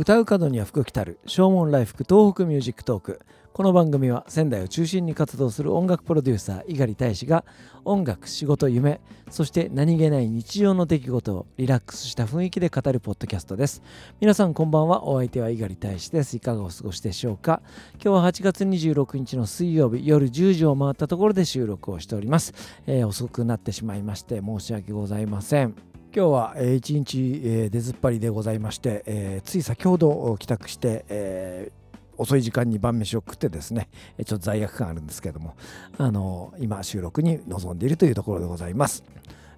歌う門には福来たる唱門来福東北ミュージックトーク。この番組は仙台を中心に活動する音楽プロデューサー猪狩大使が音楽仕事夢そして何気ない日常の出来事をリラックスした雰囲気で語るポッドキャストです。皆さんこんばんは。お相手は猪狩大使です。いかがお過ごしでしょうか？今日は8月26日の水曜日夜10時を回ったところで収録をしております、えー、遅くなってしまいまして申し訳ございません。今日は一日出ずっぱりでございまして、え、つい先ほど帰宅して、え、遅い時間に晩飯を食ってですねちょっと罪悪感あるんですけどもあの今収録に臨んでいるというところでございます。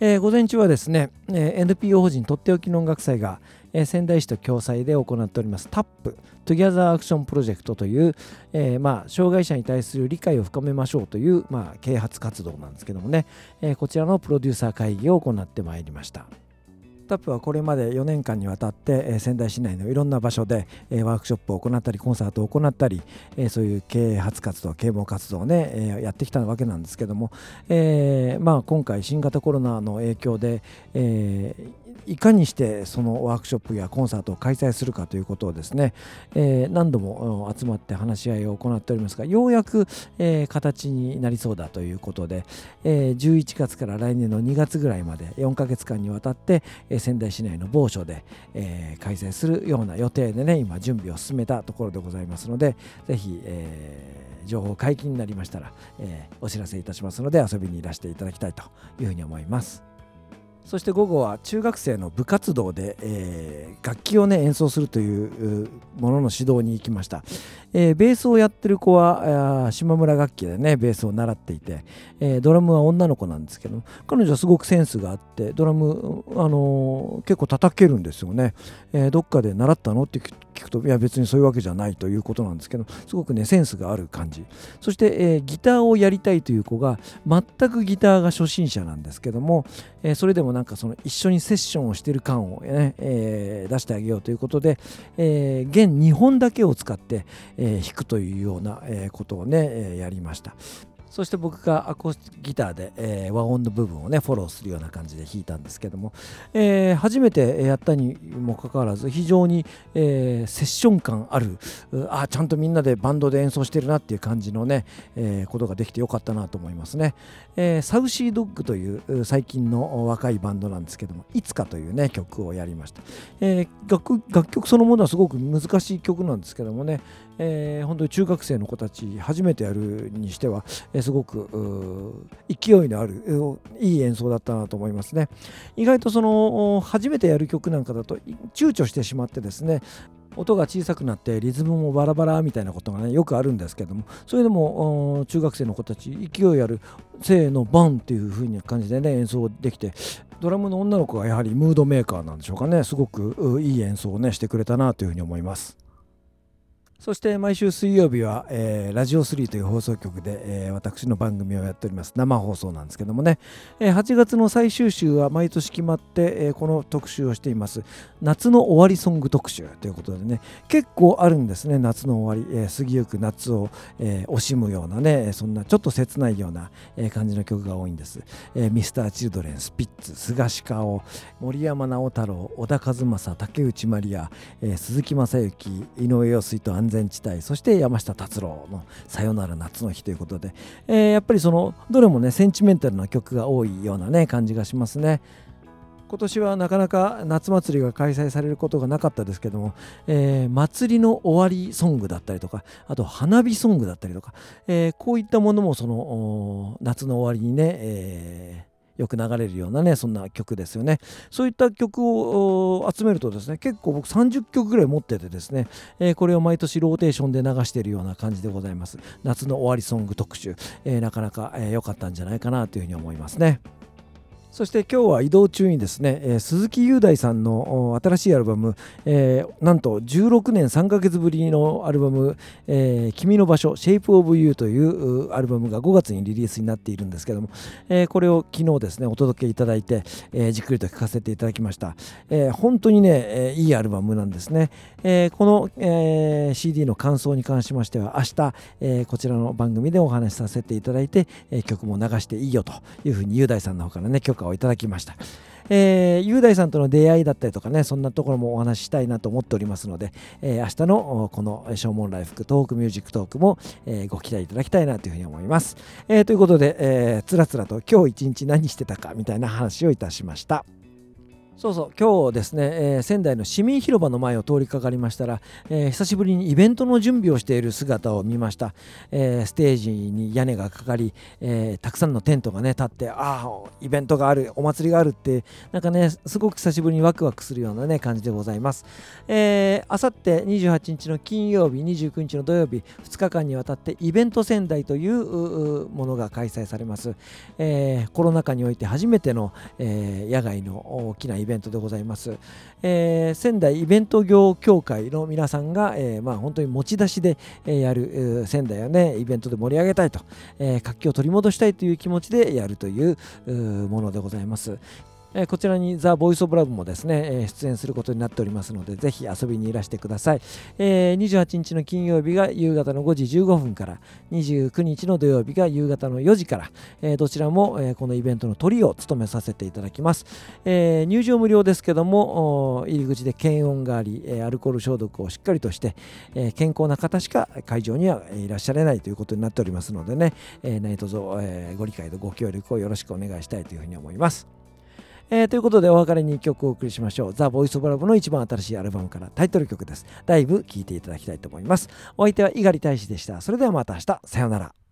えー、午前中はですね、えー、NPO 法人とっておきの音楽祭が、えー、仙台市と共催で行っております。TAP Together Action Project という、えー、まあ、障害者に対する理解を深めましょうという、まあ、啓発活動なんですけどもね、えこちらのプロデューサー会議を行ってまいりました。タップはこれまで4年間にわたって、仙台市内のいろんな場所で、ワークショップを行ったりコンサートを行ったり、そういう啓発活動啓蒙活動をね、やってきたわけなんですけども、えー、まあ、今回新型コロナの影響で、えーいかにしてそのワークショップやコンサートを開催するかということをですね、えー、何度も集まって話し合いを行っておりますがようやく、えー、形になりそうだということで、えー、11月から来年の2月ぐらいまで4ヶ月間にわたって、えー、仙台市内の某所で、えー、開催するような予定でね今準備を進めたところでございますのでぜひ、えー情報解禁になりましたら、えー、お知らせいたしますので遊びにいらしていただきたいというふうに思います。そして午後は中学生の部活動で、えー、楽器をね演奏するというものの指導に行きました、えー、ベースをやってる子は島村楽器でねベースを習っていて、えー、ドラムは女の子なんですけど彼女はすごくセンスがあってドラム、あの結構叩けるんですよね、えどっかで習ったのってくといや別にそういうわけじゃないということなんですけどすごくねセンスがある感じ。そして、えー、ギターをやりたいという子が全くギターが初心者なんですけども、えー、それでもなんかその一緒にセッションをしてる感をね、えー、出してあげようということで、えー、弦2本だけを使って、えー、弾くというような、えことをね、えやりました。そして僕がアコースティックギターで、えー、和音の部分をねフォローするような感じで弾いたんですけども、えー、初めてやったにもかかわらず非常に、えー、セッション感あるあちゃんとみんなでバンドで演奏してるなっていう感じのね、えことができてよかったなと思いますね、えサウシードッグという最近の若いバンドなんですけどもいつかというね曲をやりました、え楽楽曲そのものはすごく難しい曲なんですけどもね、え本当に中学生の子たち初めてやるにしては、えすごく勢いのあるいい演奏だったなと思いますね意外とその初めてやる曲なんかだと躊躇してしまってですね音が小さくなってリズムもバラバラみたいなことがねよくあるんですけどもそれでも中学生の子たち勢いある「せーのバン」っていう風な感じでね演奏できてドラムの女の子がやはりムードメーカーなんでしょうかねすごくいい演奏をねしてくれたなというふうに思います。そして毎週水曜日は、えー、ラジオ3という放送局で、えー、私の番組をやっております。生放送なんですけどもね、えー、8月の最終週は毎年決まって、えー、この特集をしています。夏の終わりソング特集ということでね。結構あるんですね。夏の終わり、えー、過ぎゆく夏を、えー、惜しむようなね。そんなちょっと切ないような、えー、感じの曲が多いんです、えー、ミスターチルドレンスピッツ菅氏顔森山直太朗小田和正竹内まりや、えー、鈴木雅之井上陽水と安全地帯そして山下達郎の「さよなら夏の日」ということで、えー、やっぱりそのどれもねセンチメンタルな曲が多いようなね感じがしますね。今年はなかなか夏祭りが開催されることがなかったですけども、えー、祭りの終わりソングだったりとかあと花火ソングだったりとか、えー、こういったものもその夏の終わりにね、えーよく流れるようなねそんな曲ですよね。そういった曲を集めるとですね結構僕30曲ぐらい持っててですね、えー、これを毎年ローテーションで流しているような感じでございます。夏の終わりソング特集、えー、なかなか良、えー、かったんじゃないかなというふうに思いますね。そして今日は移動中にですね、えー、鈴木雄大さんの新しいアルバム、えー、なんと16年3ヶ月ぶりのアルバム「えー、君の場所 Shape of You」というアルバムが5月にリリースになっているんですけども、えー、これを昨日ですねお届けいただいて、えー、じっくりと聴かせていただきました、えー、本当にね、えー、いいアルバムなんですね、えー、この、えー、CD の感想に関しましては明日、えー、こちらの番組でお話しさせていただいて、えー、曲も流していいよというふうに雄大さんの方からね許可をいただきました。えー、雄大さんとの出会いだったりとかねそんなところもお話ししたいなと思っておりますので、えー、明日のこの唱門来福東北ミュージックトークも、えー、ご期待いただきたいなというふうに思います、えー、ということで、えー、つらつらと今日一日何してたかみたいな話をいたしましたそうそう今日ですね、えー、仙台の市民広場の前を通りかかりましたら、えー、久しぶりにイベントの準備をしている姿を見ました、えー、ステージに屋根がかかり、えたくさんのテントがね立ってああイベントがあるお祭りがあるってなんかねすごく久しぶりにワクワクするようなね感じでございます。あさって28日の金曜日29日の土曜日2日間にわたってイベント仙台というものが開催されます、えコロナ禍において初めての、え野外の大きなイベントベントでございます、えー、仙台イベント業協会の皆さんが、えー、まあ、本当に持ち出しで、えやる、仙台をねイベントで盛り上げたいと、え活気を取り戻したいという気持ちでやるというものでございます。えこちらにザ・ボイス・オブ・ラブもですね、え出演することになっておりますので、ぜひ遊びにいらしてください。えー、28日の金曜日が夕方の5時15分から、29日の土曜日が夕方の4時から、え、どちらも、えこのイベントのトリを務めさせていただきます。え、入場無料ですけども、入り口で検温があり、えアルコール消毒をしっかりとして、え健康な方しか会場にはいらっしゃれないということになっておりますのでね、え何卒、えご理解とご協力をよろしくお願いしたいというふうに思います。えー、ということでお別れに1曲お送りしましょう。ザ・ボイス・オブ・ラブの一番新しいアルバムからタイトル曲です。だいぶ聴いていただきたいと思います。お相手は猪狩大使でした。それではまた明日。さようなら。